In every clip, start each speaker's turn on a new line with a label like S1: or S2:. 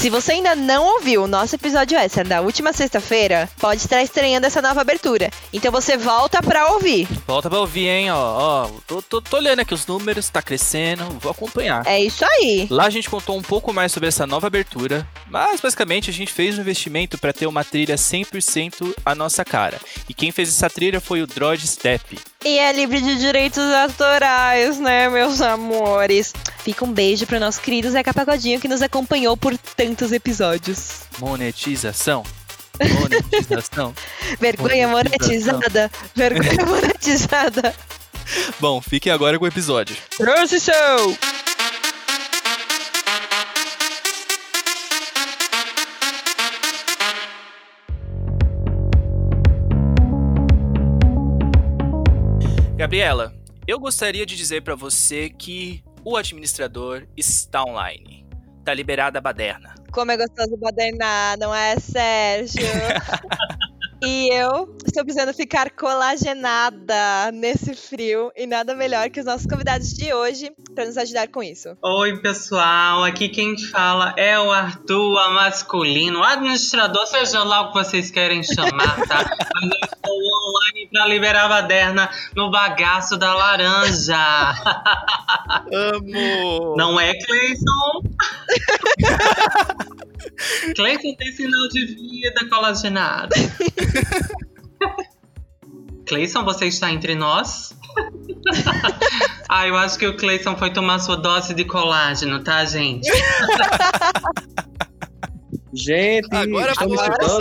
S1: Se você ainda não ouviu o nosso episódio extra da última sexta-feira, pode estar estranhando essa nova abertura. Então você volta pra ouvir.
S2: Volta pra ouvir, hein? Ó, ó tô, tô, tô olhando aqui os números, tá crescendo, vou acompanhar.
S1: É isso aí.
S2: Lá a gente contou um pouco mais sobre essa nova abertura, mas basicamente a gente fez um investimento para ter uma trilha 100% a nossa cara. E quem fez essa trilha foi o Droid Step.
S1: E é livre de direitos autorais, né, meus amores? Fica um beijo pro nosso querido Zeca Pagodinho que nos acompanhou por tantos episódios.
S2: Monetização. Monetização.
S1: Vergonha monetizada. Vergonha monetizada.
S2: Bom, fiquem agora com o episódio.
S1: Transição!
S2: Gabriela, eu gostaria de dizer para você que o administrador está online. Tá liberada a baderna.
S1: Como é gostoso badernar, não é, Sérgio? E eu estou precisando ficar colagenada nesse frio e nada melhor que os nossos convidados de hoje para nos ajudar com isso.
S3: Oi, pessoal. Aqui quem fala é o Arthur, a masculino, o administrador, seja lá o que vocês querem chamar, tá? Mas eu estou online para liberar a baderna no bagaço da laranja.
S2: Amo!
S3: Não é, Cleison? Cleison tem sinal de vida colagenado. Cleison, você está entre nós? ah, eu acho que o Cleison foi tomar sua dose de colágeno, tá, gente?
S4: Gente,
S2: Agora
S4: estamos.
S3: Cleison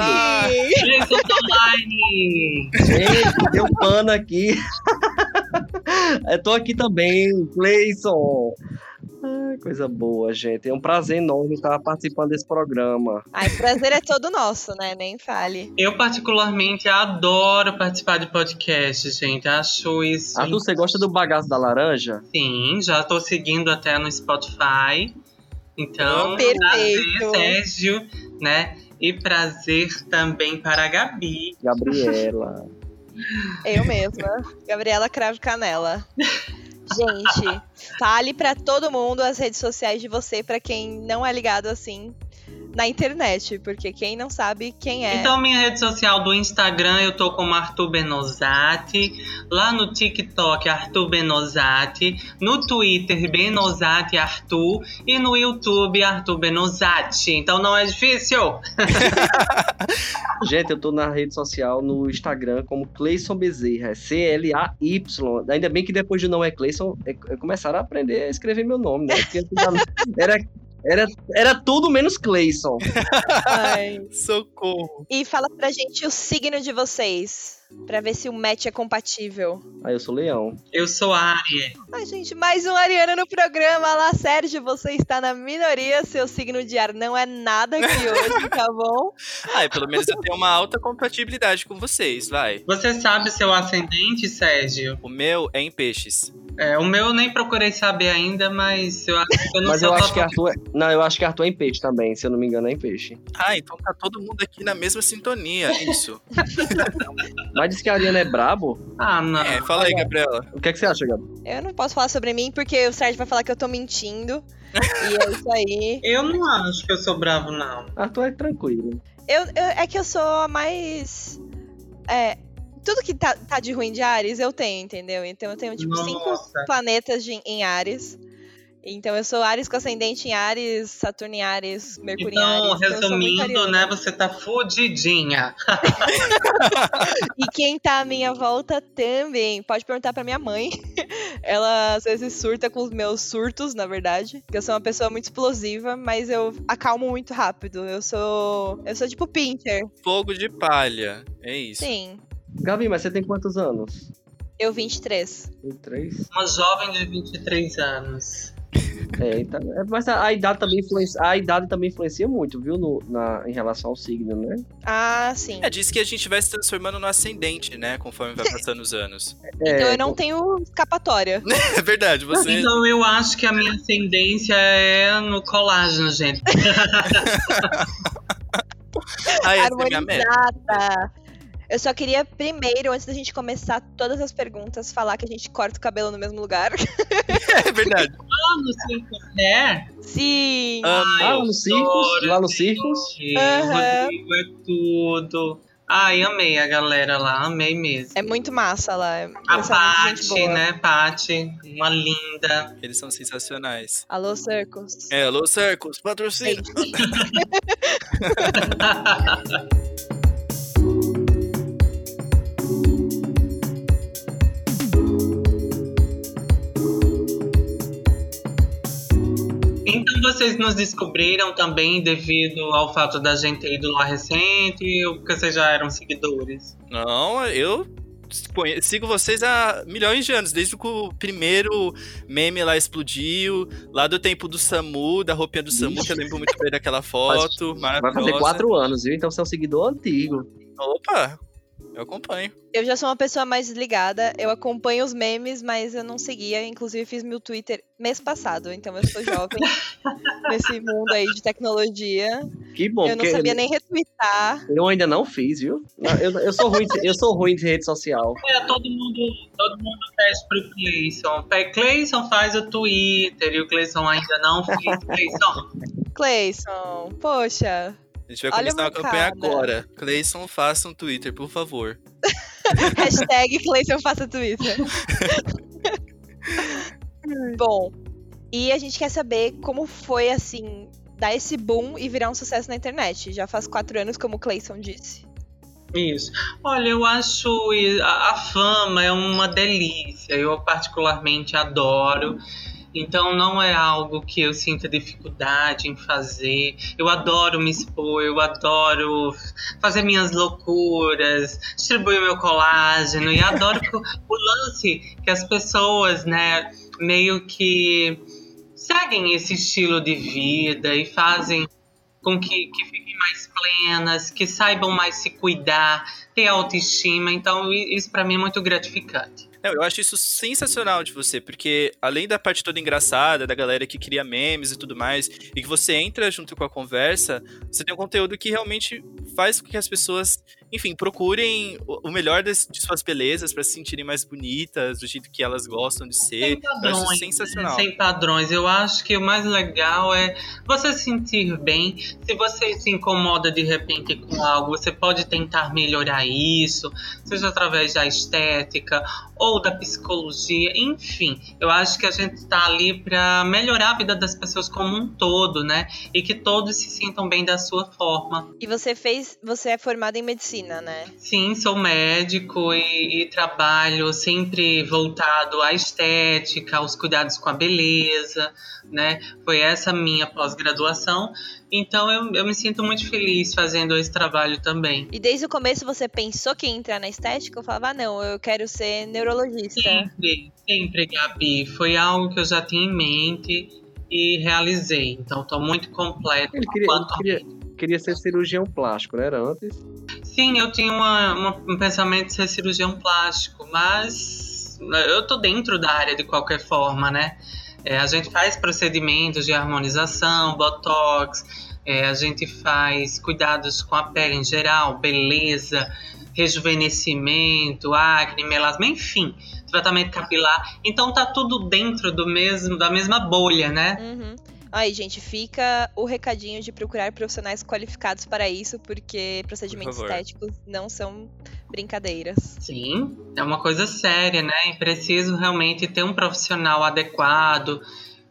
S3: tá online!
S4: Gente, deu pano aqui. Eu tô aqui também, Cleison. Coisa boa, gente. É um prazer enorme estar participando desse programa.
S1: Ai, o prazer é todo nosso, né? Nem fale.
S3: Eu, particularmente, adoro participar de podcast, gente. Acho isso.
S4: Arthur, você gosta do bagaço da laranja?
S3: Sim, já tô seguindo até no Spotify. Então,
S1: Perfeito.
S3: prazer, Sérgio, né? E prazer também para a Gabi.
S4: Gabriela.
S1: Eu mesma, Gabriela Cravo Canela. Gente, fale pra todo mundo as redes sociais de você, pra quem não é ligado assim na internet, porque quem não sabe quem é.
S3: Então, minha rede social do Instagram, eu tô como Arthur Benozati. Lá no TikTok, Arthur Benozati. No Twitter, Benozati Arthur. E no YouTube, Arthur Benozati. Então, não é difícil.
S4: Gente, eu tô na rede social, no Instagram, como Cleison Bezerra. É C-L-A-Y. Ainda bem que depois de não é Cleison, é, é, começaram a aprender a escrever meu nome, né? Porque era, era, era tudo menos Cleison.
S1: Ai.
S2: Socorro.
S1: E fala pra gente o signo de vocês, pra ver se o match é compatível.
S4: Aí eu sou leão.
S3: Eu sou a Ari.
S1: Ai, gente, mais um Ariana no programa. Lá, Sérgio, você está na minoria. Seu signo de ar não é nada aqui hoje, tá bom?
S2: Ah, pelo menos eu tenho uma alta compatibilidade com vocês, vai.
S3: Você sabe seu ascendente, Sérgio?
S2: O meu é em peixes.
S3: É, o meu eu nem procurei saber ainda, mas eu acho que eu não
S4: Mas
S3: sei
S4: eu acho que Arthur. é- Não, eu acho que Arthur é em peixe também, se eu não me engano, é em peixe.
S2: Ah, então tá todo mundo aqui na mesma sintonia, isso.
S4: Mas diz que a Ariana é brabo.
S3: Ah, não.
S2: É, fala aí, Gabriela.
S4: O que, é que você acha, Gabi?
S1: Eu não posso falar sobre mim porque o Sérgio vai falar que eu tô mentindo. e é isso aí.
S3: Eu não acho que eu sou bravo, não.
S4: Arthur é tranquilo.
S1: Eu, eu- é que eu sou a mais. É. Tudo que tá, tá de ruim de Ares, eu tenho, entendeu? Então eu tenho, tipo, cinco
S3: Nossa.
S1: planetas de- em Ares. Então eu sou Ares com ascendente em Ares, Saturno em Ares, Mercúrio em
S3: Então,
S1: Ares. eu sou muito
S3: resumindo, né, você tá fudidinha.
S1: E quem tá à minha volta também. Pode perguntar pra minha mãe. Ela às vezes surta com os meus surtos, na verdade. Porque eu sou uma pessoa muito explosiva, mas eu acalmo muito rápido. Eu sou. Eu sou tipo Pinter.
S2: Fogo de palha. É isso.
S1: Sim.
S4: Gabi, mas você tem quantos anos?
S1: Eu 23.
S4: Tem três?
S3: Uma jovem de 23 anos.
S4: É, então, é, mas a, idade também influencia, a idade também influencia muito, viu, no, na, em relação ao signo, né?
S1: Ah, sim.
S2: É, diz que a gente vai se transformando no ascendente, né? Conforme vai passando os anos.
S4: É,
S1: Então eu não tenho escapatória.
S2: É verdade, você.
S3: Então eu acho que a minha ascendência é no colágeno, gente.
S2: Ah, essa é
S1: Eu só queria primeiro, antes da gente começar todas as perguntas, falar que a gente corta o cabelo no mesmo lugar.
S2: É verdade.
S3: Ah, no Circus Hair?
S1: Sim!
S4: Ah, lá no Circus,
S3: adoro
S4: lá no
S3: esse
S4: Circus.
S3: Rodrigo, é tudo. Ai, amei a galera lá, amei mesmo.
S1: É muito massa lá. É
S3: A Paty, né, Paty, uma linda.
S2: Eles são sensacionais.
S1: Alô, Circus.
S2: É, Alô Circus, patrocínio.
S3: Então vocês nos descobriram também devido ao fato da gente ter ido lá recente ou porque vocês já eram seguidores?
S2: Não, eu sigo vocês há milhões de anos, desde que o primeiro meme lá explodiu, lá do tempo do Samu, da roupinha do Samu, que eu lembro muito bem daquela foto.
S4: Vai fazer quatro anos, viu? Então você é um seguidor antigo.
S2: Opa, eu acompanho.
S1: eu já sou uma pessoa mais desligada. Eu acompanho os memes, mas eu não seguia. Inclusive, fiz meu Twitter mês passado. Então, eu sou jovem nesse mundo aí de tecnologia.
S4: Que bom,
S1: eu não sabia nem retweetar.
S4: eu ainda não fiz, viu? Eu, eu sou ruim, de- eu sou ruim de rede social.
S3: É, todo mundo, todo mundo pede pro Cleison. Cleison faz o Twitter e o Cleison ainda não fez. Cleison,
S1: Cleison, poxa.
S2: A gente vai
S1: Olha
S2: começar a campanha agora. Cleison, faça um Twitter, por favor.
S1: Hashtag Cleison faça Twitter. Bom, e a gente quer saber como foi, assim, dar esse boom e virar um sucesso na internet. Já faz quatro anos, como o Cleison disse.
S3: Isso. Olha, eu acho a, a fama é uma delícia. Eu particularmente adoro. Então não é algo que eu sinta dificuldade em fazer. Eu adoro me expor, eu adoro fazer minhas loucuras, distribuir meu colágeno e adoro o, lance que as pessoas, né, meio que seguem esse estilo de vida e fazem com que, que fiquem mais plenas, que saibam mais se cuidar, ter autoestima. Então, isso pra mim é muito gratificante.
S2: Não, eu acho isso sensacional de você, porque além da parte toda engraçada, da galera que cria memes e tudo mais, e que você entra junto com a conversa, você tem um conteúdo que realmente faz com que as pessoas, enfim, procurem o melhor das- de suas belezas para se sentirem mais bonitas, do jeito que elas gostam de ser.
S3: Sem padrões.
S2: isso sensacional.
S3: Sem padrões. Eu acho que o mais legal é você se sentir bem. Se você se incomoda de repente com algo, você pode tentar melhorar isso, seja através da estética ou da psicologia, enfim. Eu acho que a gente está ali para melhorar a vida das pessoas como um todo, né? E que todos se sintam bem da sua forma.
S1: E você fez. Você é formada em medicina, né?
S3: Sim, sou médico e, e trabalho sempre voltado à estética, aos cuidados com a beleza, né? Foi essa minha pós-graduação. Então eu, eu me sinto muito feliz fazendo esse trabalho também.
S1: E desde o começo você pensou que ia entrar na estética? Eu falava, ah, não, eu quero ser neurologista.
S3: Sempre, sempre, Gabi. Foi algo que eu já tinha em mente e realizei. Então estou muito completo.
S4: Ele queria, ele
S3: quanto-
S4: queria, queria ser cirurgião plástico, não era antes?
S3: Sim, eu tinha uma- uma- um pensamento de ser cirurgião plástico, mas eu tô dentro da área de qualquer forma, né? É, a gente faz procedimentos de harmonização, botox, é, a gente faz cuidados com a pele em geral, beleza, rejuvenescimento, acne, melasma, enfim, tratamento capilar. Então tá tudo dentro do mesmo, da mesma bolha, né?
S1: Uhum. Aí, gente, fica o recadinho de procurar profissionais qualificados para isso, porque procedimentos
S2: favor.
S1: estéticos não são brincadeiras.
S3: Sim, é uma coisa séria, né? E preciso realmente ter um profissional adequado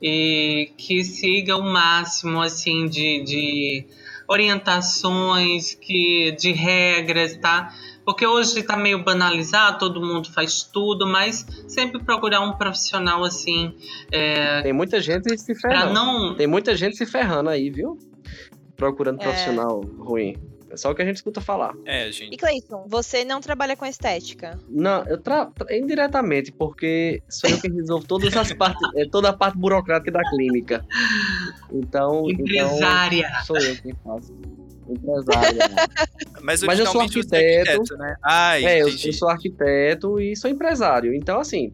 S3: e que siga o máximo assim de, de orientações, que de regras, tá? Porque hoje tá meio banalizado, todo mundo faz tudo, mas sempre procurar um profissional assim, é,
S4: Tem muita gente se ferrando.
S3: não
S4: Tem muita gente se ferrando aí, viu? Procurando
S1: É.
S4: profissional ruim. É só o que a gente escuta falar.
S2: É,
S1: E
S2: gente.
S1: Cleiton, você não trabalha com estética?
S4: Não, eu tra... tra- indiretamente, porque sou eu que resolvo todas as partes, é, toda a parte burocrática da clínica. Então, então
S3: empresária.
S4: sou eu quem faço. Empresária.
S2: Mas,
S4: Mas eu sou
S2: é
S4: arquiteto.
S2: arquiteto, né? Ah,
S4: é, eu, eu sou arquiteto e sou empresário. Então, assim,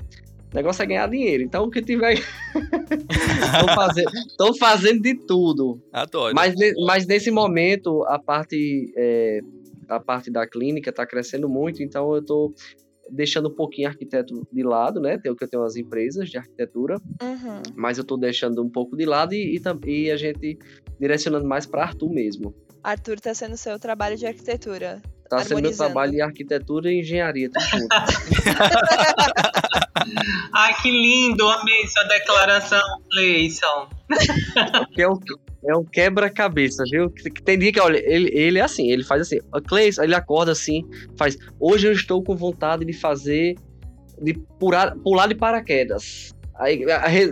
S4: o negócio é ganhar dinheiro. Então, o que tiver. Estão fazendo, fazendo de tudo.
S2: Adoro.
S4: Mas, mas nesse momento, a parte é, a parte da clínica está crescendo muito, então eu estou deixando um pouquinho arquiteto de lado, né? Tem o que eu tenho as empresas de arquitetura,
S1: Uhum.
S4: mas eu estou deixando um pouco de lado e, e, e a gente direcionando mais para Arthur mesmo.
S1: Arthur tá sendo seu trabalho de arquitetura.
S4: Tá sendo meu trabalho em arquitetura e engenharia, tudo junto.
S3: Ai, que lindo, amei sua declaração, Cleison.
S4: É um, é um quebra-cabeça, viu? Tem dia que, olha, ele, ele é assim, ele faz assim, o Cleis, ele acorda assim, faz, hoje eu estou com vontade de fazer, de pular, pular de paraquedas. Aí,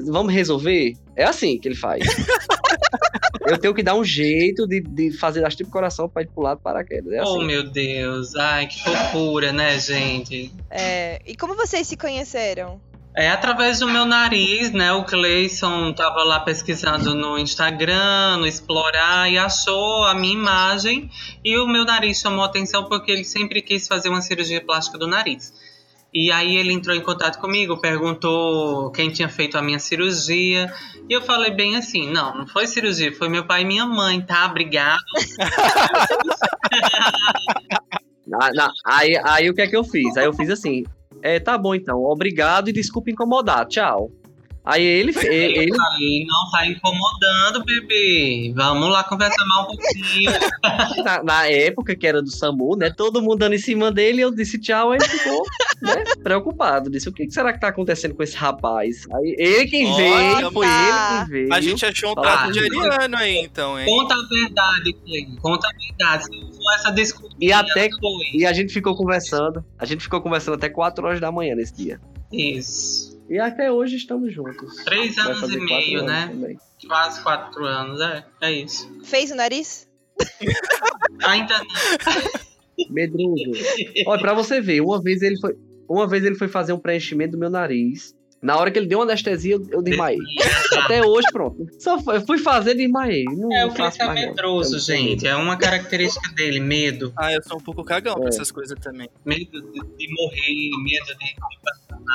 S4: vamos resolver? É assim que ele faz. eu tenho que dar um jeito de, de fazer as tipo coração pra ele pular de paraquedas. É
S3: Oh,
S4: assim.
S3: meu Deus. Ai, que fofura, né, gente?
S1: É, E como vocês se conheceram?
S3: É através do meu nariz, né? O Cleison tava lá pesquisando no Instagram, no Explorar, e achou a minha imagem. E o meu nariz chamou atenção porque ele sempre quis fazer uma cirurgia plástica do nariz. E aí ele entrou em contato comigo, perguntou quem tinha feito a minha cirurgia. E eu falei bem assim: não, não foi cirurgia, foi meu pai e minha mãe, tá? Obrigado.
S4: Ah, não, aí, aí o que é que eu fiz? Aí eu fiz assim, é, tá bom então, obrigado e desculpa incomodar, tchau. Aí ele, fe- ele,
S3: falei, não tá incomodando, bebê. Vamos lá conversar mais um pouquinho.
S4: na, na época que era do SAMU, né? Todo mundo dando em cima dele, eu disse tchau, aí ele ficou né, preocupado. Disse, o que, será que tá acontecendo com esse rapaz? Aí ele quem
S2: Olha,
S4: veio, foi ele quem veio.
S2: A gente achou um trato de ariano aí, então, hein?
S3: Conta a verdade, Clay. Conta a verdade. Se essa desculpa,
S4: E até
S3: foi.
S4: e a gente ficou conversando. A gente ficou conversando até 4 horas da manhã nesse dia.
S3: Isso.
S4: E até hoje estamos juntos.
S3: Três anos e meio,
S4: anos
S3: né?
S4: também.
S3: Quase quatro anos, é. É isso.
S1: Fez o nariz?
S3: Ainda não.
S4: Medroso. Olha, pra você ver, uma vez ele foi. Uma vez ele foi fazer um preenchimento do meu nariz. Na hora que ele deu uma anestesia, eu, eu desmaiei. Até hoje, pronto. Só foi- eu fui fazer e desmaiei. Não,
S3: É, o
S4: faço
S3: é medroso, gente. É uma característica dele, medo.
S2: Ah, eu sou um pouco cagão pra
S4: É.
S2: essas coisas também.
S3: Medo de, de morrer, medo de.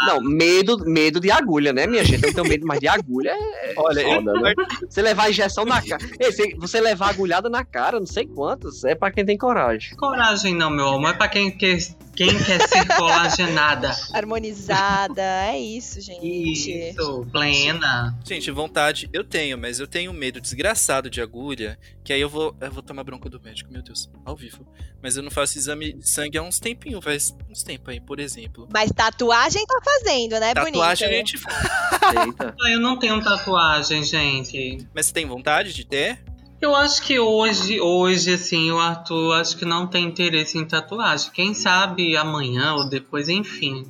S4: Não, medo, medo de agulha, né, minha gente? Eu não tenho medo mais de agulha. É
S2: Olha, eu,
S4: foda, né? Você levar a injeção na cara. Você- Você levar agulhada na cara, não sei quantas. É pra quem tem coragem.
S3: Coragem não, meu amor. É pra quem quer, quem quer ser colagenada.
S1: Harmonizada. é isso, gente.
S3: Isso, plena.
S2: Gente, vontade eu tenho, mas eu tenho um medo desgraçado de agulha, que aí eu vou, eu vou tomar bronca do médico, meu Deus, ao vivo. Mas eu não faço exame de sangue há uns tempinhos, faz uns tempos aí, por exemplo.
S1: Mas tatuagem tá fazendo, né,
S2: Tatuagem a
S1: bonita?
S2: gente faz.
S4: Eita.
S3: Ah, Eu não tenho tatuagem, gente.
S2: Mas você tem vontade de ter?
S3: Eu acho que hoje, hoje, assim, o Arthur acho que não tem interesse em tatuagem. Quem sabe amanhã ou depois, enfim.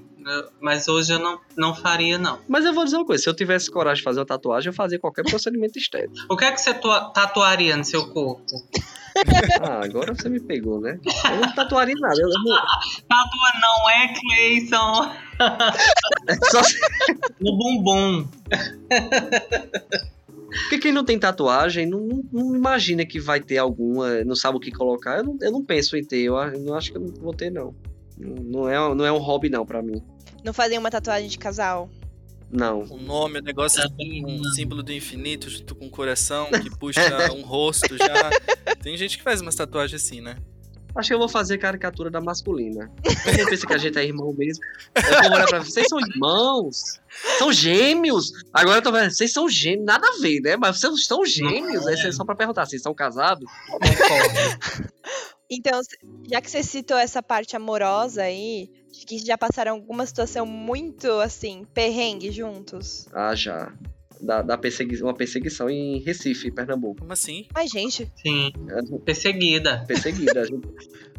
S3: Mas hoje eu não, não faria, não.
S4: Mas eu vou dizer uma coisa: se eu tivesse coragem de fazer uma tatuagem, eu fazia qualquer procedimento estético.
S3: O que é que você tua- tatuaria no seu corpo?
S4: Ah, agora você me pegou, né? Eu não tatuaria nada. Eu não-
S3: Tatua não é, Cleison.
S4: é só
S3: No bumbum.
S4: Porque quem não tem tatuagem não, não- não imagina que vai ter alguma, não sabe o que colocar. Eu não, eu não penso em ter, eu, não acho que eu não vou ter, não. Não, não é, não é um hobby, não, pra mim.
S1: Não fazem uma tatuagem de casal?
S4: Não.
S2: Um nome, um negócio,
S3: Também
S2: um
S3: não.
S2: símbolo do infinito junto com um coração que puxa um rosto já. Tem gente que faz umas tatuagens assim, né?
S4: Acho que eu vou fazer caricatura da masculina. Mundo pensa que a gente é irmão mesmo. Eu vou olhar pra vocês são irmãos? São gêmeos? Agora eu tô vendo, vocês são gêmeos, nada a ver, né? Mas vocês são gêmeos? Aí vocês são pra perguntar, vocês são casados?
S1: Então, já que você citou essa parte amorosa aí, que já passaram alguma situação muito, assim, perrengue juntos?
S4: Ah, já. Da, da persegui uma perseguição em Recife, Pernambuco.
S2: Como assim?
S1: Ai, gente,
S3: Sim,
S4: É,
S3: perseguida.
S4: perseguida.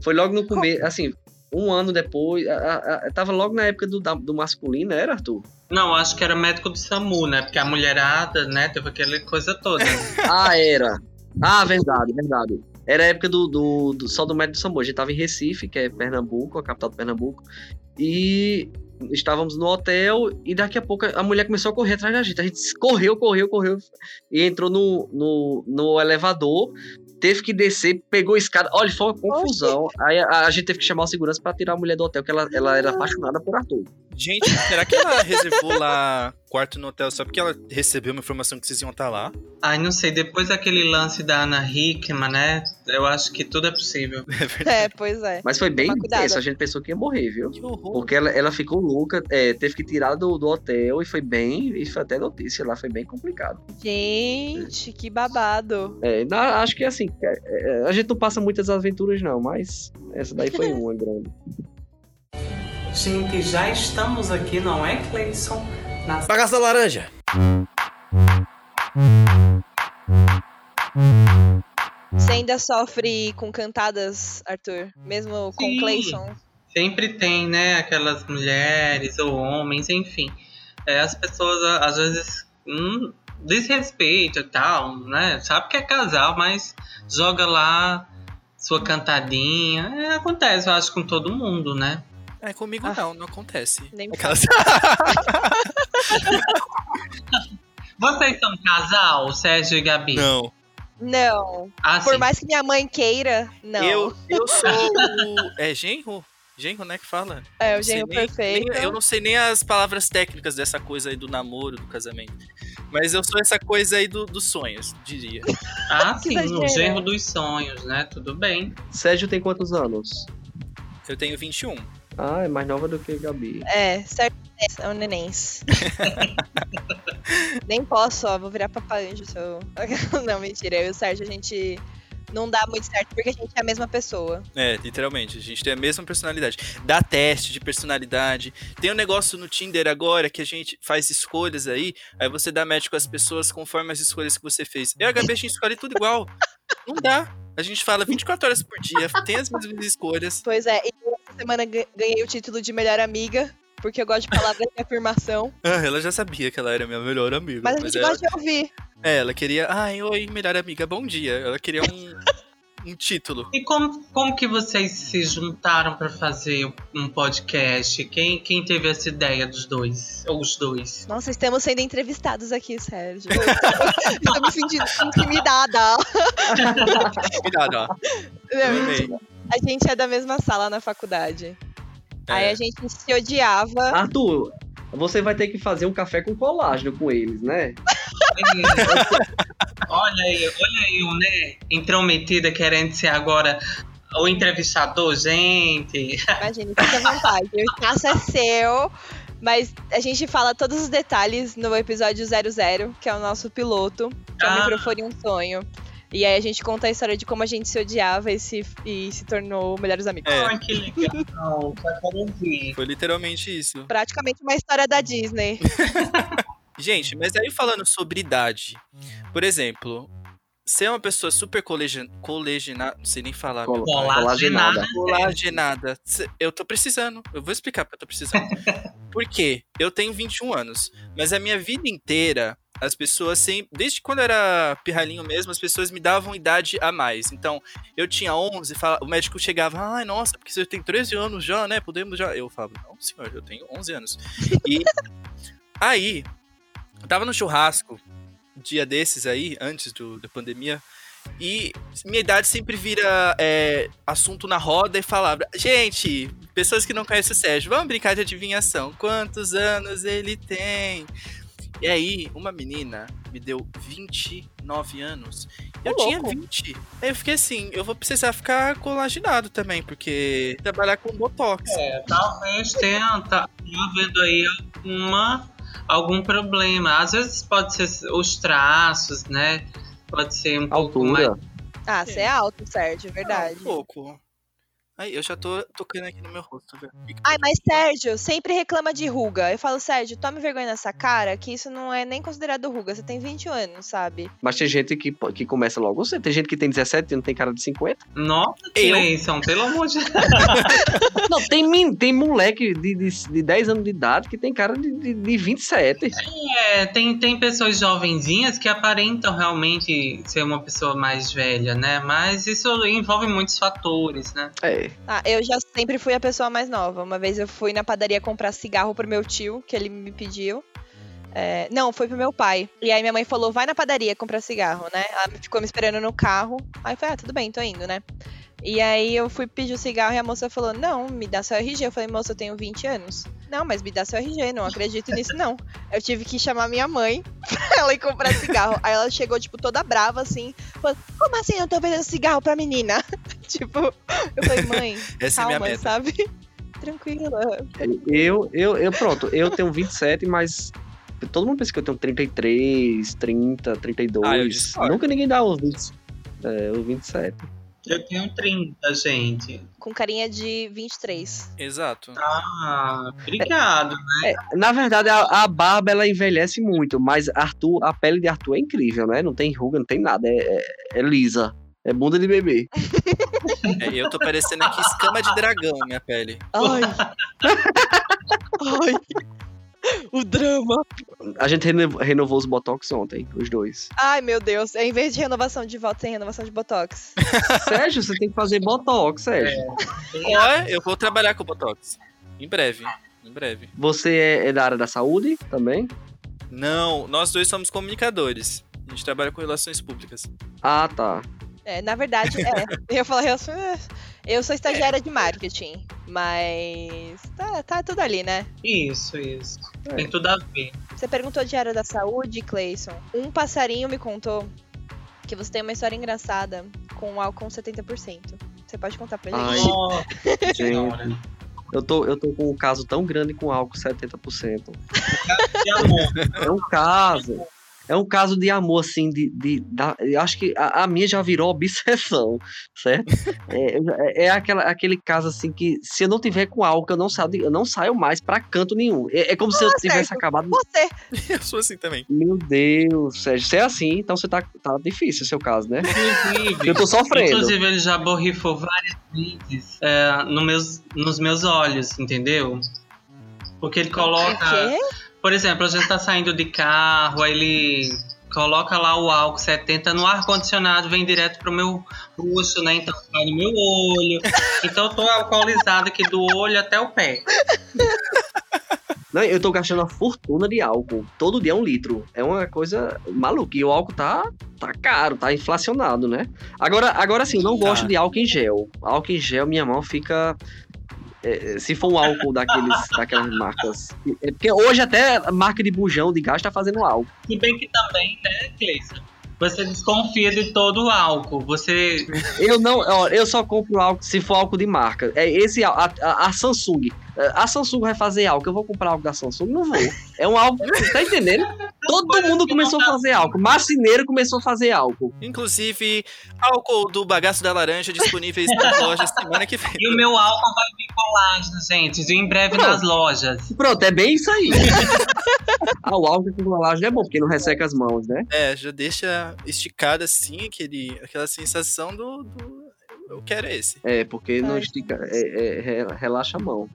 S4: Foi logo no começo, assim, um ano depois. A, a- a- tava logo na época do, da- do masculino, era, Arthur?
S3: Não, acho que era médico do SAMU, né? Porque a mulherada, né, teve aquela coisa toda.
S4: Ah, era. Ah, verdade, verdade. Era a época do, do, do- só do médico do SAMU. A gente tava em Recife, que é Pernambuco, a capital do Pernambuco. E estávamos no hotel e daqui a pouco a mulher começou a correr atrás da gente. A gente correu, correu, correu e entrou no, no, no elevador. Teve que descer, pegou a escada. Olha, foi uma confusão. Aí a, a gente teve que chamar o segurança pra tirar a mulher do hotel, que ela, ela era apaixonada por Arthur.
S2: Gente, será que ela reservou lá quarto no hotel só porque ela recebeu uma informação que vocês iam estar lá?
S3: Ai, não sei, depois daquele lance da Ana Hickman, né? Eu acho que tudo é possível.
S2: É verdade.
S1: É, pois é.
S4: Mas foi bem tenso, a gente pensou que ia morrer, viu?
S2: Que horror.
S4: Porque ela, ela ficou louca, é, teve que tirar do, do hotel e foi bem. E foi até notícia lá, foi bem complicado.
S1: Gente, que babado.
S4: É, na- acho que assim, é, é, a gente não passa muitas aventuras, não, mas essa daí foi uma grande.
S3: Gente, já estamos aqui, não é, Cleison? Na
S5: Bagaça laranja.
S1: Você ainda sofre com cantadas, Arthur? Mesmo com
S3: Sim.
S1: Clayson?
S3: Sempre tem, né, aquelas mulheres ou homens, enfim. É, as pessoas, às vezes, hum, desrespeitam e tal, né? Sabe que é casal, mas joga lá sua cantadinha. É, acontece, eu acho, com todo mundo, né?
S2: É, comigo
S1: Ah.
S2: não, não acontece.
S1: Nem
S2: Aquelas...
S3: Vocês são casal, Sérgio e Gabi?
S2: Não.
S1: Não.
S3: Ah,
S1: Por
S3: sim.
S1: mais que minha mãe queira, não.
S2: Eu, eu sou o... É genro? Genro, né, que fala?
S1: É, o genro
S2: nem-
S1: perfeito.
S2: nem- eu não sei nem as palavras técnicas dessa coisa aí do namoro, do casamento. Mas eu sou essa coisa aí do, dos sonhos, diria.
S3: Ah,
S1: Que
S3: sim, o
S1: exagero.
S3: genro dos sonhos, né? Tudo bem.
S4: Sérgio tem quantos anos?
S2: Eu tenho 21.
S4: Ah, é mais nova do que Gabi.
S1: É, certo. É um nenéns. Nem posso, ó. Vou virar papai anjo. Se eu... Não, mentira. Eu e o Sérgio, a gente não dá muito certo porque a gente é a mesma pessoa.
S2: É, literalmente. A gente tem a mesma personalidade. Dá teste de personalidade. Tem um negócio no Tinder agora que a gente faz escolhas aí. Aí você dá match com as pessoas conforme as escolhas que você fez. Eu e a Gabi, a gente escolhe tudo igual. Não dá. A gente fala 24 horas por dia, tem as mesmas escolhas.
S1: Pois é, e eu, semana ga- ganhei o título de melhor amiga, porque eu gosto de palavras de afirmação.
S2: Ah, ela já sabia que ela era minha melhor amiga.
S1: Mas a gente
S2: ela,
S1: gosta de ouvir.
S2: é, ela queria. Ai, oi, melhor amiga, bom dia. Ela queria um, um título.
S3: E como, como que vocês se juntaram pra fazer um podcast? Quem, quem teve essa ideia dos dois? Ou os dois?
S1: Nossa, estamos sendo entrevistados aqui, Sérgio. Eu Estou me sentindo intimidada.
S2: Ó.
S1: Não,
S2: Amei.
S1: A gente é da mesma sala na faculdade. Aí
S2: É.
S1: a gente se odiava.
S4: Arthur, você vai ter que fazer um café com colágeno com eles, né?
S3: olha aí, olha aí, o né? Intrometida querendo ser agora o entrevistador, gente.
S1: Imagina, fica à vontade. O espaço é seu. Mas a gente fala todos os detalhes no episódio 00, que é o nosso piloto, que é o
S3: Ah.
S1: microfone um sonho. E aí a gente conta a história de como a gente se odiava e se, e se tornou melhores amigos.
S2: É.
S3: Ai, que legal. Ouvir.
S2: Foi literalmente isso.
S1: Praticamente uma história da Disney.
S2: Gente, mas aí falando sobre idade. Por exemplo, ser uma pessoa super colegian... colegiana... Não sei nem falar.
S4: Col-.
S3: Colagenada.
S2: Colagenada. Eu tô precisando. Eu vou explicar porque eu tô precisando. Por quê? Eu tenho 21 anos. Mas a minha vida inteira, as pessoas sempre. Desde quando eu era pirralhinho mesmo, as pessoas me davam idade a mais. Então, eu tinha 11, fala- o médico chegava, ai, nossa, porque você tem 13 anos já, né? Podemos já. Eu falava, não, senhor, eu tenho 11 anos. E aí, eu tava no churrasco, dia desses aí, antes do, da pandemia. E minha idade sempre vira é, assunto na roda e falava: Gente, pessoas que não conhecem o Sérgio, vamos brincar de adivinhação. Quantos anos ele tem? E aí, uma menina me deu 29 anos. Eu
S1: Ô,
S2: tinha
S1: louco.
S2: 20. Aí eu fiquei assim: eu vou precisar ficar colaginado também, porque trabalhar com botox.
S3: É, talvez tenha tá, havendo aí alguma, algum problema. Às vezes pode ser os traços, né? Pode ser um pouco mais.
S4: Altura.
S1: Ah, você é alto, Sérgio, verdade.
S2: Ah, um pouco. Aí, eu já tô tocando aqui no meu rosto, velho.
S1: Ai, mas Sérgio sempre reclama de ruga. Eu falo, Sérgio, tome vergonha nessa cara, que isso não é nem considerado ruga. Você tem 20 anos, sabe?
S4: Mas tem gente que, que começa logo. Você tem gente que tem 17 e não tem cara de 50.
S3: Nossa? Cleison, pelo amor de Deus.
S4: Não, tem, tem moleque de, de, de 10 anos de idade que tem cara de, de, de 27.
S3: É, tem, tem pessoas jovenzinhas que aparentam realmente ser uma pessoa mais velha, né? Mas isso envolve muitos fatores, né?
S4: É.
S1: Ah, eu já sempre fui a pessoa mais nova. Uma vez eu fui na padaria comprar cigarro pro meu tio, que ele me pediu. É, não, foi pro meu pai. E aí minha mãe falou, vai na padaria comprar cigarro, né? Ela ficou me esperando no carro. Aí eu falei, ah, tudo bem, tô indo, né? E aí eu fui pedir o cigarro e a moça falou, não, me dá seu RG. Eu falei, moça, eu tenho 20 anos. Não, mas me dá seu RG, não acredito nisso, não. Eu tive que chamar minha mãe pra ela ir comprar cigarro. Aí ela chegou, tipo, toda brava, assim, falando, como assim eu tô vendendo cigarro pra menina? tipo, eu falei, mãe,
S2: Essa é
S1: calma,
S2: meta.
S1: sabe? Tranquila.
S4: Eu, eu, eu, pronto, eu tenho 27, mas todo mundo pensa que eu tenho 33, 30, 32.
S2: Ah.
S4: Nunca ninguém dá os 20, é, os 27.
S3: Eu tenho 30, gente.
S1: Com carinha de 23.
S2: Exato.
S3: Ah, obrigado.
S4: É, na verdade, a, a barba ela envelhece muito, mas Arthur, a pele de Arthur é incrível, né? Não tem ruga, não tem nada, é, é- é lisa. É bunda de bebê.
S2: É, eu tô parecendo aqui escama de dragão, minha pele.
S1: Ai. Ai. O drama.
S4: A gente reno- renovou os botox ontem, os dois.
S1: Ai, meu Deus. Em vez de renovação de voto, tem renovação de botox.
S4: Sérgio, você tem que fazer botox, Sérgio.
S2: Ó, eu vou trabalhar com Botox. Em breve. Em breve.
S4: Você é, é da área da saúde também?
S2: Não, nós dois somos comunicadores. A gente trabalha com relações públicas.
S4: Ah, tá.
S1: É, na verdade, é. Eu ia falar relação. É. Eu sou estagiária de marketing, mas tá, tá tudo ali, né?
S3: Isso, isso.
S4: É.
S3: Tem tudo a ver.
S1: Você perguntou de área da saúde, Cleison. Um passarinho me contou que você tem uma história engraçada com álcool 70%. Você pode contar pra
S4: Ai.
S1: gente?
S3: Senhora.
S4: eu tô, eu tô com um caso tão grande com álcool 70%.
S3: De amor.
S4: É um caso. É um caso de amor, assim, de. de da- eu acho que a, a minha já virou obsessão, certo? É, é aquela, aquele caso, assim, que se eu não tiver com álcool, eu não saio, eu não saio mais pra canto nenhum. É, é como se eu tivesse
S1: Sérgio.
S4: acabado.
S1: Você!
S2: Eu sou assim também.
S4: Meu Deus, Sérgio, se é assim, então você tá, tá difícil o seu caso, né?
S3: Inclusive,
S4: Eu tô sofrendo.
S3: Inclusive, ele já borrifou várias vezes é, no meus, nos meus olhos, entendeu? Porque ele
S1: O
S3: coloca.
S1: quê?
S3: Por exemplo, a gente tá saindo de carro, aí ele coloca lá o álcool 70 no ar-condicionado, vem direto pro meu rosto, né? Então vai no meu olho. Então eu tô alcoolizado aqui do olho até o pé.
S4: Não, eu tô gastando uma fortuna de álcool. Todo dia é um litro. É uma coisa maluca. E o álcool tá, tá caro, tá inflacionado, né? Agora, agora sim, não
S2: Tá.
S4: gosto de álcool em gel. Álcool em gel, minha mão fica. É, se for um álcool daqueles, daquelas marcas. É porque hoje até a marca de bujão de gás tá fazendo álcool.
S3: Se bem que também, né, Cleison? Você desconfia de todo o álcool. Você.
S4: Eu não, ó, eu só compro álcool se for álcool de marca. É esse a, a, a Samsung. A Samsung vai fazer álcool. Eu vou comprar álcool da Samsung? Não vou. É um álcool. Tá entendendo? Todo mundo começou a fazer álcool. Marceneiro começou a fazer álcool.
S2: Inclusive, álcool do bagaço da laranja disponíveis nas lojas semana que vem.
S3: E o meu álcool vai vir colágeno, gente. Em breve nas lojas.
S4: Pronto, é bem isso aí. ah, o álcool com colagem é bom, porque não resseca as mãos, né?
S2: É, já deixa esticada assim, aquele, aquela sensação do, do- Eu quero esse.
S4: É, porque não
S1: Ai,
S4: estica. É, é, re- relaxa a mão.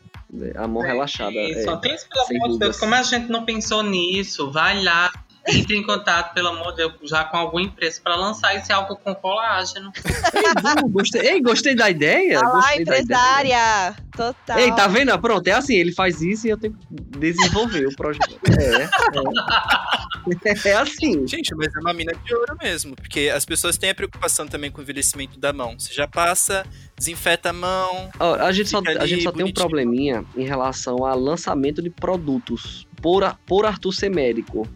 S4: A mão relaxada.
S3: E
S4: É.
S3: Tem pelo amor de Deus. Como a gente não pensou nisso? Vai lá. Entre em contato, pelo amor de Deus, já com alguma empresa para lançar esse álcool com colágeno.
S4: Ei, gostei, ei, gostei da ideia.
S1: Lá,
S4: gostei da ideia.
S1: empresária! Total.
S4: Ei, tá vendo? Pronto, é assim, ele faz isso e eu tenho que desenvolver o projeto. É, é. É assim.
S2: Gente, mas é uma mina de ouro mesmo, porque as pessoas têm a preocupação também com o envelhecimento da mão. Você já passa, desinfeta a mão.
S4: A gente só, a gente só tem um probleminha em relação ao lançamento de produtos. Por, por Arthur ser médico.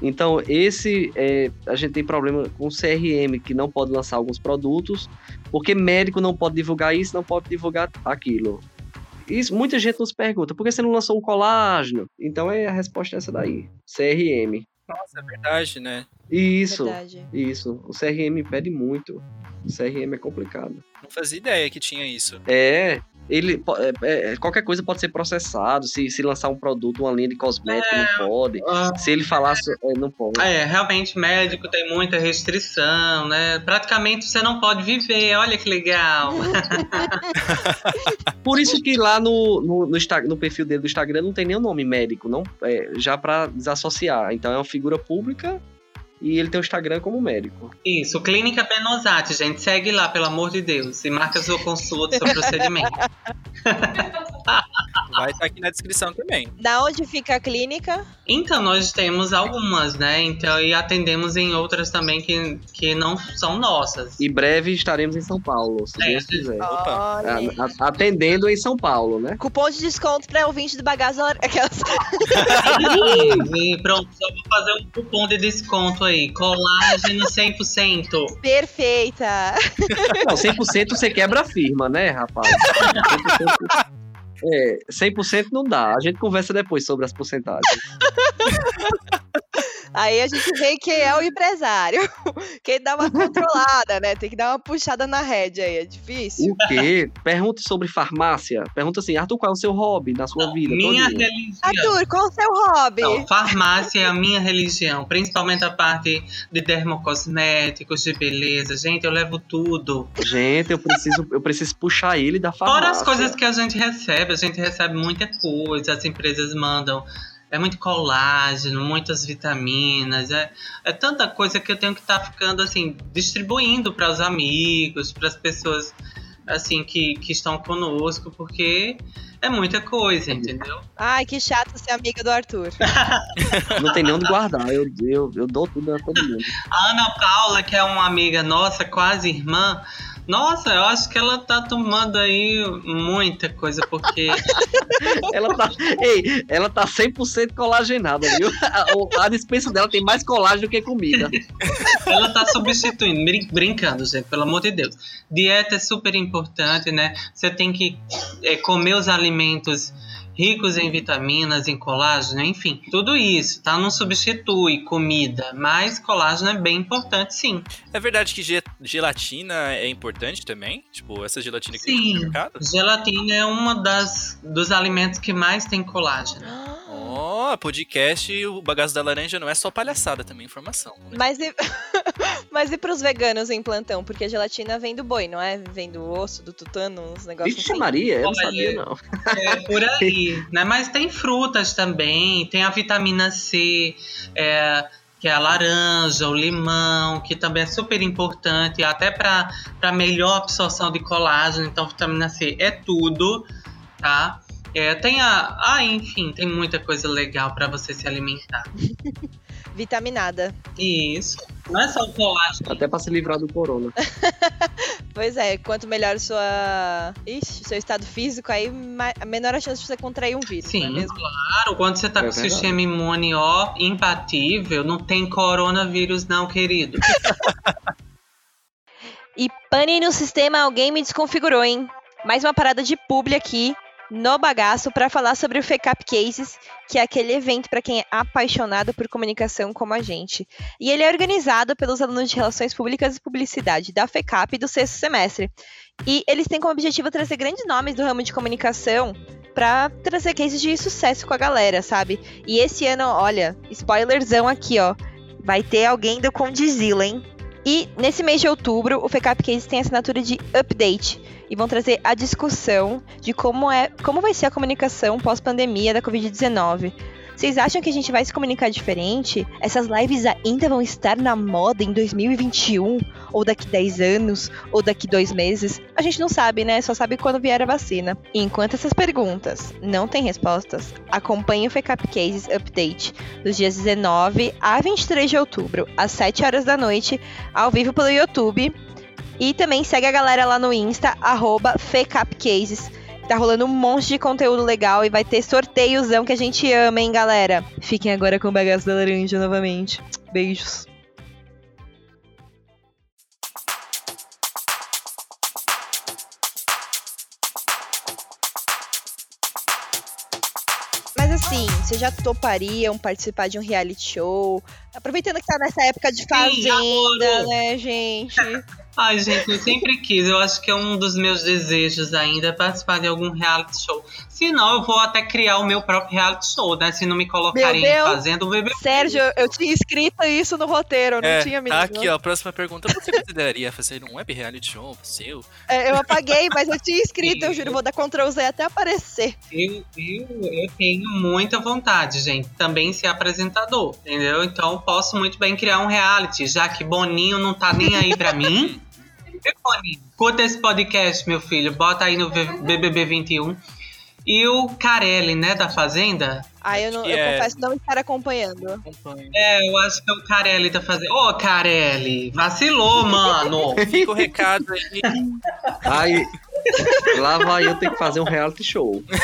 S4: Então, esse é, a gente tem problema com o CRM, que não pode lançar alguns produtos, porque médico não pode divulgar isso, não pode divulgar aquilo. Isso, muita gente nos pergunta, por que você não lançou um colágeno? Então é a resposta é essa daí. CRM.
S2: Nossa, é verdade, né?
S4: Isso,
S1: Verdade.
S4: isso. O CRM pede muito. O CRM é complicado.
S2: Não fazia ideia que tinha isso.
S4: É, ele po- é, é, qualquer coisa pode ser processado. Se, se lançar um produto, uma linha de cosmético, não pode. Se ele falar, é, não pode.
S3: É, realmente, médico tem muita restrição, né? Praticamente você não pode viver, olha que legal.
S4: Por isso que lá no, no, no, no perfil dele do Instagram não tem nem o nome médico, não, é, já pra desassociar. Então é uma figura pública e ele tem o Instagram como médico.
S3: Isso, Clínica Benosati, gente. Segue lá, pelo amor de Deus. E marca sua consulta, seu procedimento.
S2: Vai estar aqui na descrição também.
S1: Da onde fica a clínica?
S3: Então, nós temos algumas, né? Então, e atendemos em outras também que, que não são nossas.
S4: E breve estaremos em São Paulo, se
S3: É,
S4: Deus quiser.
S2: Opa.
S1: Olha.
S4: A- a- Atendendo em São Paulo, né?
S1: Cupom de desconto pra ouvinte do Bagaço. Aquelas...
S3: E pronto, só vou fazer um cupom de desconto aí. Colágeno 100%.
S1: Perfeita.
S4: Não, 100% você quebra a firma, né, rapaz? 100%, é, 100% não dá. A gente conversa depois sobre as porcentagens.
S1: Aí a gente vê quem é o empresário. Quem dá uma controlada, né? Tem que dar uma puxada na rédea aí. É difícil.
S4: O quê? Pergunta sobre farmácia. Pergunta assim, Arthur, qual é o seu hobby na sua vida?
S3: Minha
S4: todinha?
S3: religião.
S1: Arthur, qual o seu hobby?
S3: Não, farmácia é a minha religião, principalmente a parte de dermocosméticos, de beleza. Gente, eu levo tudo.
S4: Gente, eu preciso, eu preciso puxar ele da farmácia.
S3: Fora as coisas que a gente recebe, a gente recebe muita coisa, as empresas mandam. É muito colágeno, muitas vitaminas, é, é tanta coisa que eu tenho que estar ficando assim, distribuindo para os amigos, para as pessoas assim que, que estão conosco, porque é muita coisa, entendeu?
S1: Ai, que chato ser amiga do Arthur.
S4: Não tem nem onde guardar. Eu, eu, eu dou tudo a todo mundo.
S3: A Ana Paula, que é uma amiga nossa, quase irmã, nossa, eu acho que ela tá tomando aí muita coisa, porque
S4: Ela tá, ei, ela tá 100% colagenada, viu? A, a dispensa dela tem mais colágeno do que comida.
S3: ela tá substituindo. Brin- Brincando, gente, pelo amor de Deus. Dieta é super importante, né? Você tem que é, comer os alimentos ricos em vitaminas, em colágeno, enfim, tudo isso, tá? Não substitui comida, mas colágeno é bem importante, sim.
S2: É verdade que ge- gelatina é importante também? Tipo, essa gelatina que tem
S3: Sim.
S2: no mercado?
S3: Gelatina é uma das dos alimentos que mais tem colágeno.
S2: Ó, podcast e o bagaço da laranja não é só palhaçada, também é informação. né?
S1: Mas e, mas e pros veganos em plantão? Porque a gelatina vem do boi, não é? Vem do osso, do tutano, uns negócios
S4: Vixe
S1: assim.
S4: Maria, eu não sabia não.
S3: É por aí, né? Mas tem frutas também, tem a vitamina C, é, que é a laranja, o limão, que também é super importante, até para melhor absorção de colágeno. Então, vitamina C é tudo, tá? É, tem a. Ah, enfim, tem muita coisa legal para você se alimentar.
S1: Vitaminada.
S3: Isso. Não é só o colágeno.
S4: Até pra se livrar do corona.
S1: Pois é, quanto melhor sua. Ixi, seu estado físico, aí menor a chance de você contrair um vírus, não é
S3: Sim,
S1: mesmo?
S3: claro. Quando você tá
S4: É
S3: com o sistema imune ó, impatível, não tem coronavírus, não, querido.
S1: E pane no sistema, alguém me desconfigurou, hein? Mais uma parada de publi aqui no bagaço para falar sobre o FECAP Cases, que é aquele evento para quem é apaixonado por comunicação como a gente. E ele é organizado pelos alunos de Relações Públicas e Publicidade da FECAP do sexto semestre. E eles têm como objetivo trazer grandes nomes do ramo de comunicação para trazer cases de sucesso com a galera, sabe? E esse ano, olha, spoilerzão aqui, ó. Vai ter alguém do Condizila, hein? E nesse mês de outubro, o FECAP Case tem assinatura de update e vão trazer a discussão de como é, como vai ser a comunicação pós-pandemia da Covid-19. Vocês acham que a gente vai se comunicar diferente? Essas lives ainda vão estar na moda em 2021? Ou daqui 10 anos? Ou daqui dois meses? A gente não sabe, né? Só sabe quando vier a vacina. E enquanto essas perguntas não têm respostas, acompanhe o FECAP Cases Update dos dias 19 a 23 de outubro, às 7 horas da noite, ao vivo pelo YouTube. E também segue a galera lá no Insta, arroba FECAPCases. Tá rolando um monte de conteúdo legal e vai ter sorteiozão que a gente ama, hein, galera? Fiquem agora com o bagaço da laranja novamente. Beijos. Mas assim, vocês já topariam participar de um reality show? Aproveitando que tá nessa época de fazenda,
S3: adoro.
S1: né, gente?
S3: Ai, gente, eu sempre quis. Eu acho que é um dos meus desejos ainda é participar de algum reality show. Se não, eu vou até criar o meu próprio reality show, né? Se não me colocarem fazendo o bebê.
S1: Sérgio, eu tinha escrito isso no roteiro, eu não
S2: é,
S1: tinha
S2: tá
S1: mesmo.
S2: aqui, ó, próxima pergunta. Você consideraria fazer um web reality show seu?
S1: É, eu apaguei, mas eu tinha escrito, eu juro, vou dar Ctrl Z até aparecer.
S3: Eu, eu, eu tenho muita vontade, gente, também ser apresentador, entendeu? Então posso muito bem criar um reality, já que Boninho não tá nem aí pra mim. Boninho, Curta esse podcast, meu filho, bota aí no BBB 21. E o Carelli, né, da Fazenda?
S1: Aí eu, não,
S2: que
S1: eu
S2: é-
S1: confesso não estar acompanhando.
S3: É, eu acho que é o Carelli da Fazenda. Ô, Carelli, vacilou, mano.
S2: Fica o recado aí.
S4: Aí, lá vai eu ter que fazer um reality show.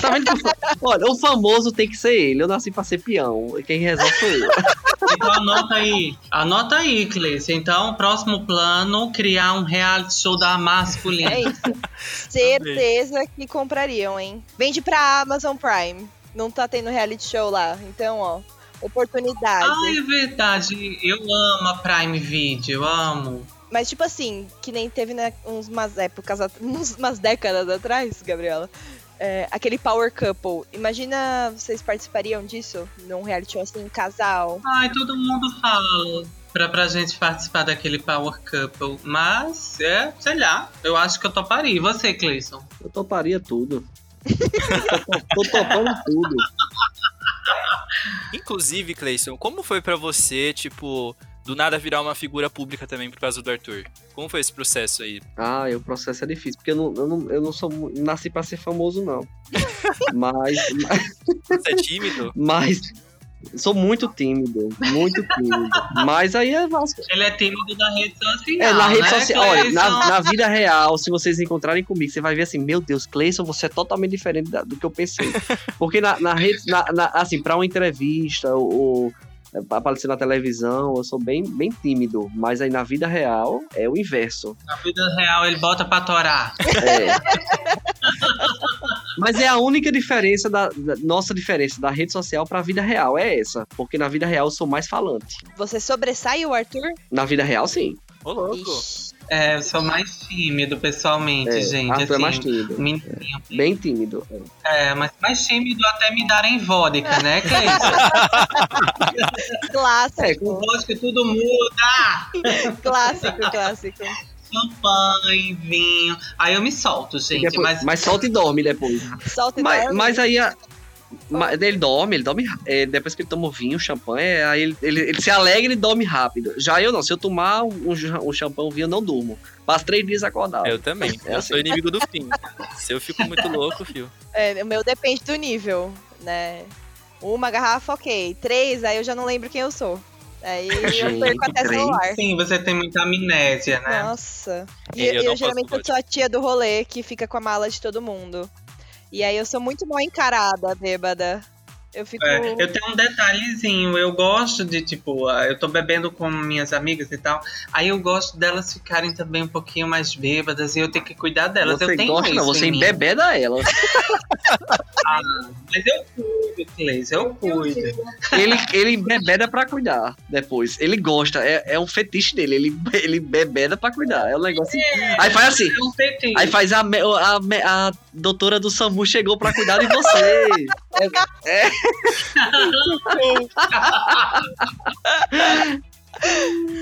S4: Tá vendo que Olha, o famoso tem que ser ele. Eu nasci pra ser peão. e Quem resolve sou eu.
S3: Então anota aí. Anota aí, Cleice. Então, próximo plano, criar um reality show da masculina.
S1: É isso. Certeza que comprariam, hein? Vende pra Amazon Prime. Não tá tendo reality show lá. Então, ó, oportunidade.
S3: Ah, é verdade. Eu amo a Prime Video, eu amo.
S1: Mas, tipo assim, que nem teve né, uns, umas épocas, uns- umas décadas atrás, Gabriela. é, aquele Power Couple. Imagina vocês participariam disso? Num reality show assim, casal.
S3: Ai, todo mundo fala pra, pra gente participar daquele Power Couple. Mas, é, sei lá, eu acho que eu toparia. E você, Cleison?
S4: Eu toparia tudo. Tô, tô topando tudo.
S2: Inclusive, Cleison, como foi pra você, tipo, do nada virar uma figura pública também por causa do Arthur? Como foi esse processo aí?
S4: Ah, o processo é difícil, porque eu não, eu não, eu não sou. nasci pra ser famoso, não. Mas.
S2: Você é tímido?
S4: Mas. Sou muito tímido, muito tímido. Mas aí é Vasco.
S3: Ele é tímido da rede social.
S4: É, na rede
S3: né,
S4: social. Olha, na, na vida real, se vocês encontrarem comigo, você vai ver assim, meu Deus, Cleison, você é totalmente diferente da- do que eu pensei. Porque na, na rede, na, na- assim, pra uma entrevista ou, ou pra aparecer na televisão, eu sou bem, bem tímido. Mas aí na vida real é o inverso.
S3: Na vida real, ele bota pra torar.
S4: É. Mas é a única diferença da, da- nossa diferença da rede social pra vida real é essa, porque na vida real eu sou mais falante.
S1: Você sobressai o Arthur?
S4: Na vida real sim.
S2: Ô, louco.
S1: Ixi.
S3: É, eu sou mais tímido pessoalmente,
S4: É,
S3: gente.
S4: Arthur é
S3: assim,
S4: mais tímido.
S3: Menininho.
S4: Bem tímido. é.
S3: É, mas mais tímido até me darem vodka, né, Cleiton?
S1: Clássico,
S4: É,
S3: Com vodka tudo muda.
S1: clássico, clássico.
S3: Champanhe, vinho. Aí eu me solto, gente.
S4: Depois-
S3: mas
S4: mas solta e dorme depois.
S1: Solta e
S4: Mas,
S1: dorme.
S4: mas aí a- ele dorme, ele dorme. é, depois que ele toma o vinho, o champanhe, aí ele, ele, ele se alegra e dorme rápido. Já eu não, se eu tomar um, um, um champanhe, um vinho, eu não durmo. Passo três dias acordado.
S2: Eu também.
S4: É
S2: eu
S4: assim.
S2: sou inimigo do fim. Se eu fico muito louco, fio.
S1: É, o meu depende do nível, né? Uma garrafa, ok. Três, aí eu já não lembro quem eu sou. Aí eu perco até celular.
S3: sim, você tem muita amnésia, né?
S1: Nossa. E
S2: Eu
S1: eu,
S2: não
S1: geralmente eu sou a tia do rolê que fica com a mala de todo mundo. E aí eu sou muito mal encarada, bêbada. Eu fico.
S3: É, eu tenho um detalhezinho, eu gosto de, tipo, ah, eu tô bebendo com minhas amigas e tal, aí eu gosto delas ficarem também um pouquinho mais bêbadas e eu tenho que cuidar delas.
S4: Você
S3: eu tenho
S4: gosta,
S3: isso
S4: não, você embebeda elas.
S3: Mas eu cuido, Cleis, eu cuido.
S4: Ele, ele embebeda pra cuidar depois. Ele gosta, é, é um fetiche dele. Ele, ele bebeda pra cuidar. É um negócio. Aí faz assim.
S3: É um.
S4: Aí faz a, a, me- a doutora do SAMU chegou pra cuidar de você.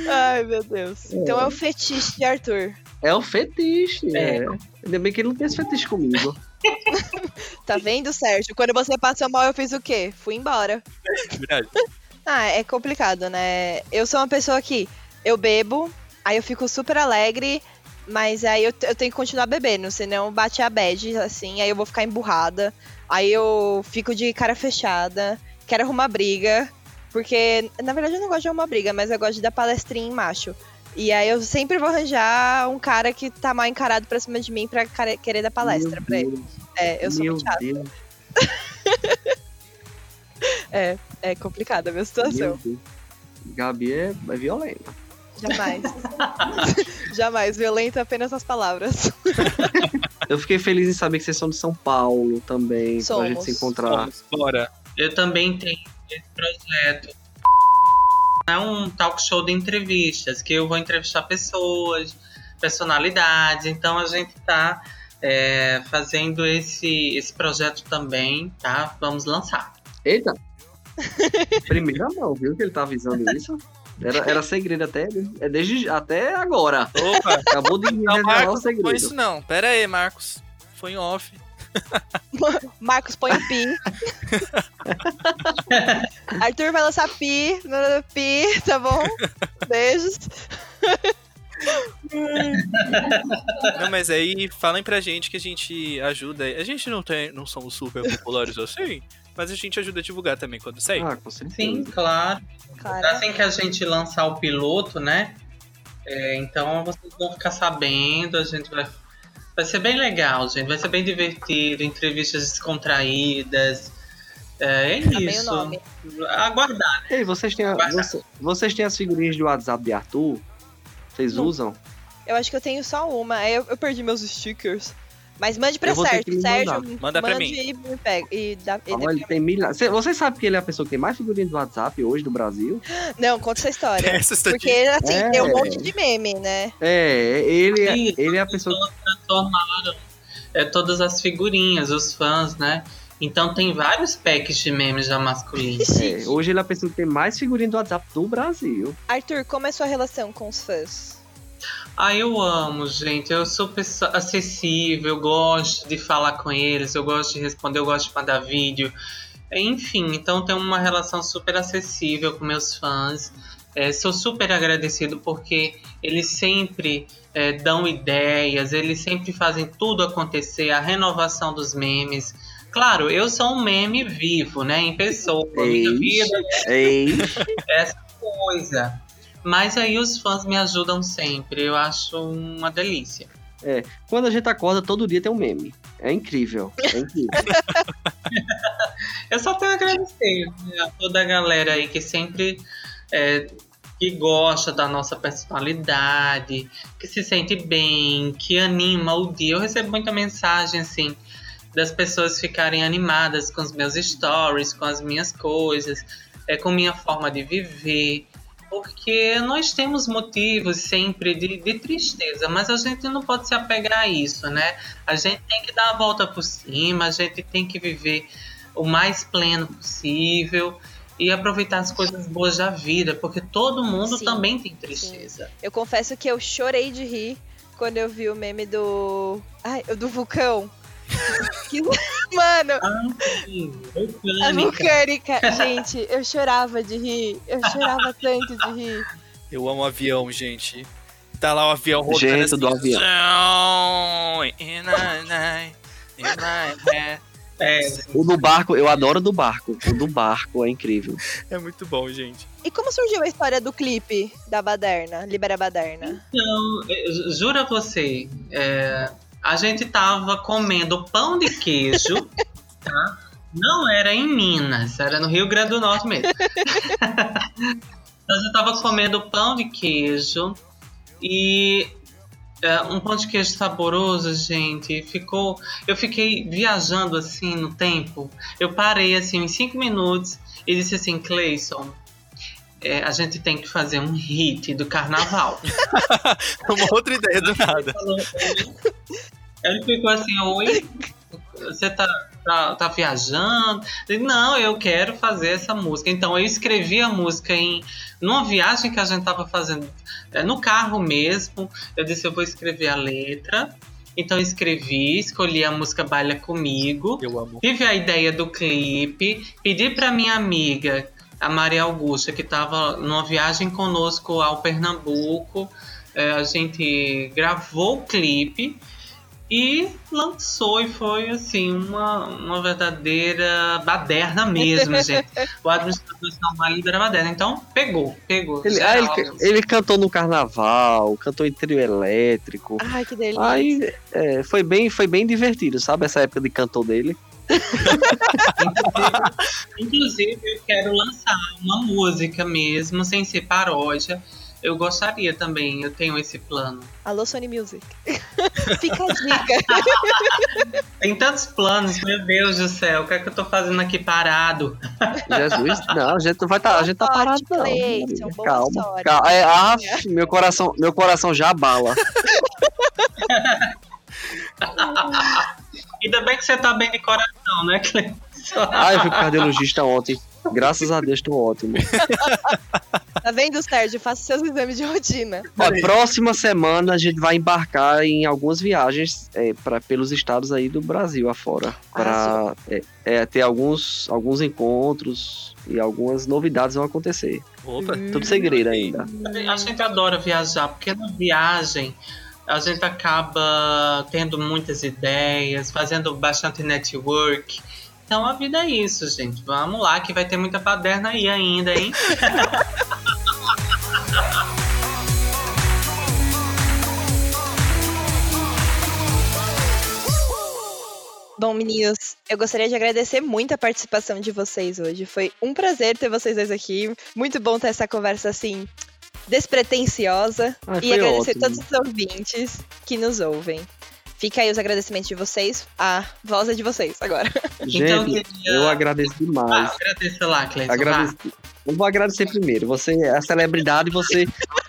S1: Ai, meu Deus. Então é o fetiche de Arthur.
S4: É um fetiche.
S3: É.
S4: É. Ainda bem que ele não tem esse fetiche comigo.
S1: Tá vendo, Sérgio? Quando você passou mal, eu fiz o quê? Fui embora.
S2: Verdade.
S1: Ah, é complicado, né? Eu sou uma pessoa que eu bebo, aí eu fico super alegre, mas aí eu, eu tenho que continuar bebendo, senão bate a bad, assim, aí eu vou ficar emburrada. Aí eu fico de cara fechada, quero arrumar briga, porque, na verdade, eu não gosto de arrumar briga, mas eu gosto de dar palestrinha em macho. E aí eu sempre vou arranjar um cara que tá mal encarado pra cima de mim pra querer dar palestra
S4: Meu
S1: pra ele.
S4: Deus,
S1: É, eu sou
S4: meu
S1: muito chata.
S4: Deus,
S1: É complicada a minha
S4: meu
S1: situação.
S4: Gabi é, é violenta.
S1: Jamais. Jamais. Violenta apenas as palavras.
S4: Eu fiquei feliz em saber que vocês são de São Paulo também, pra
S1: Somos.
S4: gente se encontrar.
S2: Bora.
S3: Eu também tenho esse projeto. É um talk show de entrevistas, que eu vou entrevistar pessoas, personalidades. Então a gente tá é, fazendo esse, esse projeto também, tá? Vamos lançar.
S4: Eita! Primeira mão, viu que ele tá avisando isso? Era, era segredo até, é desde, até agora.
S2: Opa,
S4: Acabou de
S2: não,
S4: revelar o
S2: Marcos, não foi
S4: segredo.
S2: isso não. Pera aí, Marcos. Foi em off.
S1: Marcos põe o pi. Arthur vai lançar pi, no pi, tá bom? Beijos.
S2: Não, mas aí falem pra gente que a gente ajuda. A gente não tem, não somos super populares assim, mas a gente ajuda a divulgar também quando sair.
S4: Ah, com certeza.
S3: Sim, claro.
S1: Claro.
S3: Assim que a gente lançar o piloto, né? É, então vocês vão ficar sabendo, a gente vai. Vai ser bem legal, gente. Vai ser bem divertido, entrevistas descontraídas. É, é isso. Aguardar.
S4: Ei, vocês têm, a-
S3: Vai.
S4: você- vocês têm as figurinhas de WhatsApp de Arthur? Vocês
S1: Não.
S4: usam?
S1: Eu acho que eu tenho só uma. aí Eu, eu perdi meus stickers. Mas mande pra Sérgio.
S4: me
S1: Sérgio.
S2: Manda pra
S1: mande
S2: mim.
S1: E me pega. E dá, e
S4: Ah, ele tem milhares. Cê- Vocês sabem que ele é a pessoa que tem mais figurinhas do WhatsApp hoje do Brasil?
S1: Não, conta essa história.
S2: Essa
S1: Porque, assim,
S4: É.
S1: tem um monte de meme, né?
S4: É, ele, é-
S3: Isso,
S4: ele é a pessoa
S3: transformaram é, todas as figurinhas, os fãs, né? Então tem vários packs de memes já masculinos.
S4: É, hoje ele é a pessoa que tem mais figurinha do WhatsApp do Brasil.
S1: Arthur, como é a sua relação com os fãs?
S3: Ah, eu amo, gente. Eu sou pessoa acessível, eu gosto de falar com eles, eu gosto de responder, eu gosto de mandar vídeo. Enfim, então tenho uma relação super acessível com meus fãs. É, sou super agradecido porque eles sempre é, dão ideias, eles sempre fazem tudo acontecer, a renovação dos memes. Claro, eu sou um meme vivo, né? Em pessoa. Minha vida
S4: Ei,
S3: essa coisa. Mas aí os fãs me ajudam sempre. Eu acho uma delícia.
S4: quando a gente acorda, todo dia tem um meme. É incrível. É incrível.
S3: Eu só tenho a agradecer né, a toda a galera aí que sempre é, que gosta da nossa personalidade, que se sente bem, que anima o dia. Eu recebo muita mensagem assim das pessoas ficarem animadas com os meus stories, com as minhas coisas, é, com minha forma de viver. Porque nós temos motivos sempre de, de tristeza, mas a gente não pode se apegar a isso, né? A gente tem que dar a volta por cima, a gente tem que viver o mais pleno possível e aproveitar as coisas boas da vida, porque todo mundo
S1: Sim,
S3: também tem tristeza.
S1: Eu confesso que eu chorei de rir quando eu vi o meme do. Ai, do vulcão. Que- Mano, a
S3: vulcânica.
S1: vulcânica. Gente, eu chorava de rir. Eu chorava tanto de rir.
S2: Eu amo avião, gente. Tá lá o avião rodando
S4: Jeito
S2: assim.
S4: do avião.
S2: A.
S3: É,
S4: O do barco, eu adoro o do barco. O do barco é incrível.
S2: É muito bom, gente.
S1: E como surgiu a história do clipe da Baderna, Libera Baderna?
S3: Então, jura você, é, a gente tava comendo pão de queijo, tá? Não era em Minas, era no Rio Grande do Norte mesmo. a gente tava comendo pão de queijo e é, um pão de queijo saboroso, gente. Ficou, eu fiquei viajando assim no tempo. Eu parei assim em cinco minutos e disse assim, Cleison, é, a gente tem que fazer um hit do carnaval.
S2: Uma outra ideia do nada.
S3: Ele ficou assim, oi, você tá, tá, tá viajando? Disse, Não, eu quero fazer essa música. Então eu escrevi a música em numa viagem que a gente tava fazendo é, no carro mesmo. Eu disse, eu vou escrever a letra. Então escrevi, escolhi a música Baila Comigo.
S2: Eu amo.
S3: Tive a ideia do clipe, pedi para minha amiga, a Maria Augusta, que estava numa viagem conosco ao Pernambuco. É, a gente gravou o clipe e lançou, e foi assim, uma, uma verdadeira baderna mesmo, gente. O administrador Samuel libera baderna. Então, pegou, pegou.
S4: Ele, ah, ele, ele cantou no carnaval, cantou em trio elétrico.
S1: Ai, que delícia.
S4: Aí é, foi, bem, foi bem divertido, sabe? Essa época de cantor dele.
S3: Inclusive, eu quero lançar uma música mesmo, sem ser paródia. Eu gostaria também, eu tenho esse plano.
S1: Alô, Sony Music. Fica a dica.
S3: Tem tantos planos, meu Deus do céu, o que é que eu tô fazendo aqui parado?
S4: Jesus, não, a gente não vai tá, a gente tá parado não. Calma,
S1: sorte.
S4: calma. É, ah, meu coração, meu coração já bala.
S3: Ainda bem que você tá bem de coração, né, Cleiton?
S4: Ah, eu fui pro cardiologista ontem. Graças a Deus, tô ótimo.
S1: Tá vendo, Sérgio? Faça seus exames de rotina.
S4: Ó, próxima semana a gente vai embarcar em algumas viagens é, pra, pelos estados aí do Brasil afora. Para é, é, ter alguns, alguns encontros e algumas novidades vão acontecer.
S2: Opa.
S4: Tudo segredo ainda.
S3: A gente adora viajar, porque na viagem a gente acaba tendo muitas ideias, fazendo bastante network. Então a vida é isso, gente. Vamos lá, que vai ter muita paderna aí ainda, hein?
S1: Bom, meninos, eu gostaria de agradecer muito a participação de vocês hoje. Foi um prazer ter vocês dois aqui. Muito bom ter essa conversa assim, despretensiosa.
S4: Ah,
S1: e agradecer
S4: ótimo.
S1: todos os ouvintes que nos ouvem. Fica aí os agradecimentos de vocês. A voz é de vocês agora.
S4: Gente,
S3: Então, eu queria-
S4: eu agradeço
S3: Ah,
S4: demais.
S3: agradeça lá, Cleiton.
S4: Agradeço. Eu vou agradecer primeiro. Você é a celebridade, você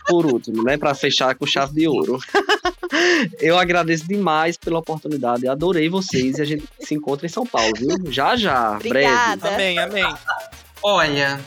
S4: por último, né? Pra fechar com chave de ouro. Eu agradeço demais pela oportunidade. Adorei vocês e a gente se encontra em São Paulo, viu? Já já, breve.
S1: Obrigada.
S2: Amém, amém.
S3: Olha,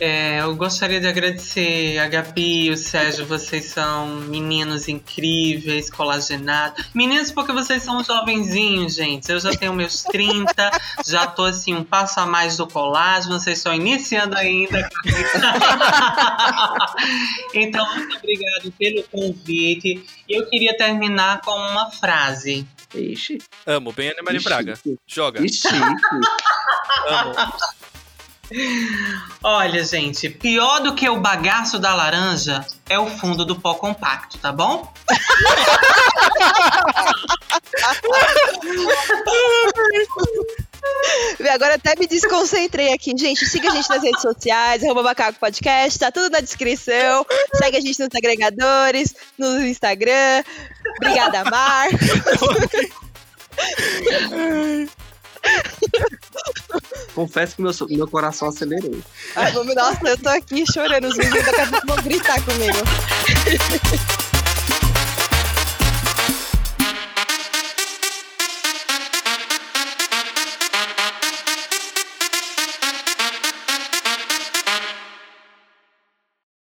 S3: é, eu gostaria de agradecer a Gabi e o Sérgio. Vocês são meninos incríveis, colagenados. Meninos, porque vocês são jovenzinhos, gente. Eu já tenho meus 30, já tô assim, um passo a mais do colágeno. Vocês estão iniciando ainda. então, muito obrigado pelo convite. E eu queria terminar com uma frase.
S4: Ixi,
S2: Amo, bem Ana Maria
S4: Ixi.
S2: Braga. Joga.
S4: chique.
S2: Amo.
S3: Olha, gente, pior do que o bagaço da laranja é o fundo do pó compacto, tá bom?
S1: Agora até me desconcentrei aqui. Gente, siga a gente nas redes sociais, arroba Macaco Podcast, tá tudo na descrição. Segue a gente nos agregadores, no Instagram. Obrigada, Mar.
S4: Confesso que meu, meu coração acelerou.
S1: Ai, vamos- nossa, eu tô aqui chorando, os meninos daqui a pouco vão gritar comigo.